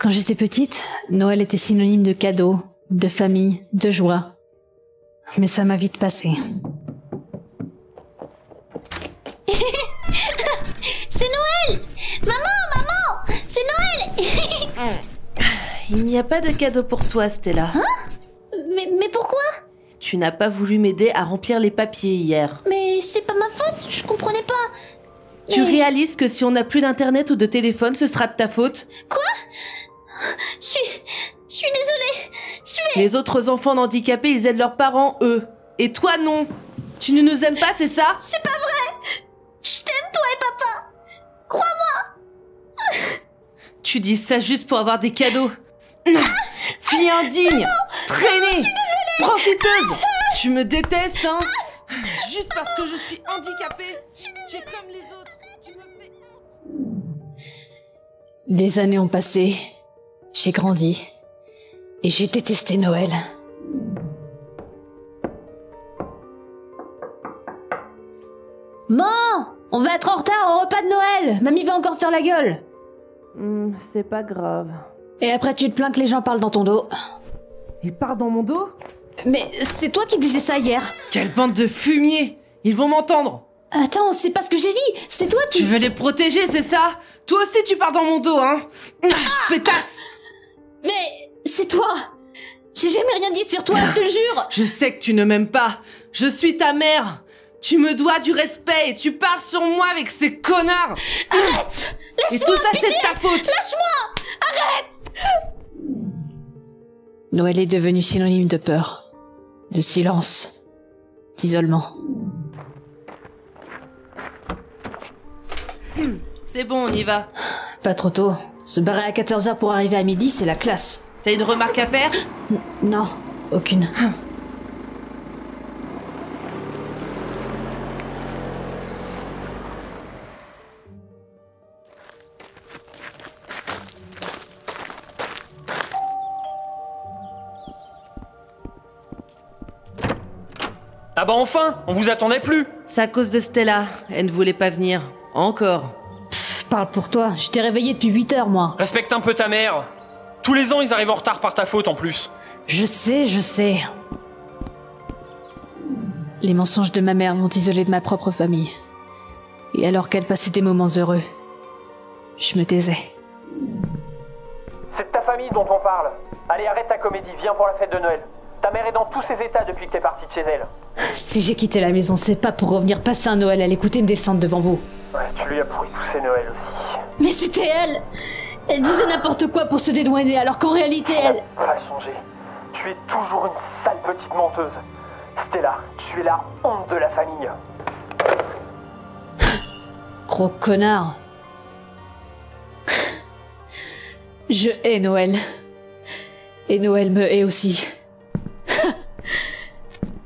Quand j'étais petite, Noël était synonyme de cadeau, de famille, de joie. Mais ça m'a vite passé. C'est Noël Maman, maman C'est Noël Il n'y a pas de cadeau pour toi, Stella. mais, mais pourquoi? Tu n'as pas voulu m'aider à remplir les papiers hier. Mais c'est pas ma faute, je comprenais pas. Tu Mais- réalises que si on n'a plus d'internet ou de téléphone, ce sera de ta faute? Quoi? Je suis... Je suis désolée. Je vais... Les autres enfants handicapés, ils aident leurs parents, eux. Et toi, non. Tu ne nous aimes pas, c'est ça? C'est pas vrai. Je t'aime, toi et papa. Crois-moi. Tu dis ça juste pour avoir des cadeaux. Fille indigne Traînée Profiteuse Tu me détestes, hein. Juste parce que je suis handicapée. Tu es comme les autres. Tu me fais. Les années ont passé, j'ai grandi, et j'ai détesté Noël. Maman On va être en retard au repas de Noël. Mamie va encore faire la gueule. Hmm, c'est pas grave. Et après tu te plains que les gens parlent dans ton dos. Il part dans mon dos? Mais c'est toi qui disais ça hier. Quelle bande de fumier Ils vont m'entendre. Attends, c'est pas ce que j'ai dit. C'est toi qui... Tu veux les protéger, c'est ça? Toi aussi, tu pars dans mon dos, hein? Ah, Pétasse Mais c'est toi J'ai jamais rien dit sur toi, je te jure Je sais que tu ne m'aimes pas. Je suis ta mère. Tu me dois du respect et tu parles sur moi avec ces connards. Arrête Et tout ça, c'est de ta faute. Noël est devenu synonyme de peur, de silence, d'isolement. C'est bon, on y va. Pas trop tôt. Se barrer à 14h pour arriver à midi, c'est la classe. T'as une remarque à faire? N- non, aucune. Ah bah enfin On vous attendait plus C'est à cause de Stella. Elle ne voulait pas venir. Encore. Parle pour toi, je t'ai réveillé depuis 8 heures, moi. Respecte un peu ta mère Tous les ans, ils arrivent en retard par ta faute en plus. Je sais, je sais. Les mensonges de ma mère m'ont isolé de ma propre famille. Et alors qu'elle passait des moments heureux, je me taisais. C'est de ta famille dont on parle. Allez, arrête ta comédie, viens pour la fête de Noël. Ta mère est dans tous ses états depuis que t'es partie de chez elle. Si j'ai quitté la maison, c'est pas pour revenir passer un Noël à l'écouter me descendre devant vous. Noëls aussi. Mais c'était elle Elle disait n'importe quoi pour se dédouaner, alors qu'en réalité, elle... Va changer. Tu es toujours une sale petite menteuse. Stella, tu es la honte de la famille. Gros connard. Je hais Noël. Et Noël me hait aussi.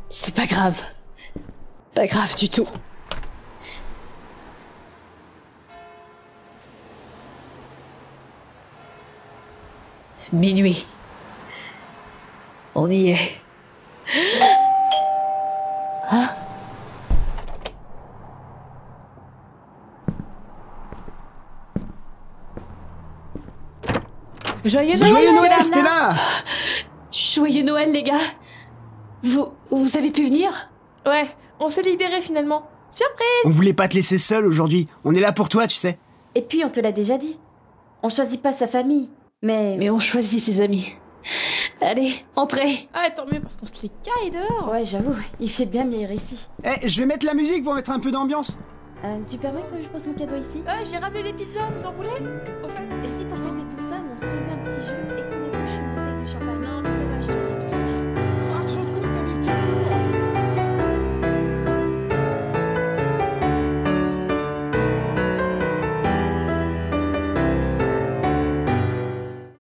C'est pas grave. Pas grave du tout. Minuit. On y est. Joyeux Joyeux Noël, Noël, Stella Stella Joyeux Noël, les gars. Vous, vous avez pu venir? Ouais, on s'est libérés finalement. Surprise On voulait pas te laisser seul aujourd'hui. On est là pour toi, tu sais. Et puis on te l'a déjà dit. On choisit pas sa famille, mais... Mais on choisit ses amis. Allez, entrez. Ah, tant mieux parce qu'on se les caille dehors. Ouais, j'avoue, il fait bien meilleur ici. Eh, je vais mettre la musique pour mettre un peu d'ambiance. Euh, tu permets que je pose mon cadeau ici? Euh, j'ai ramené des pizzas, vous en voulez? Au fait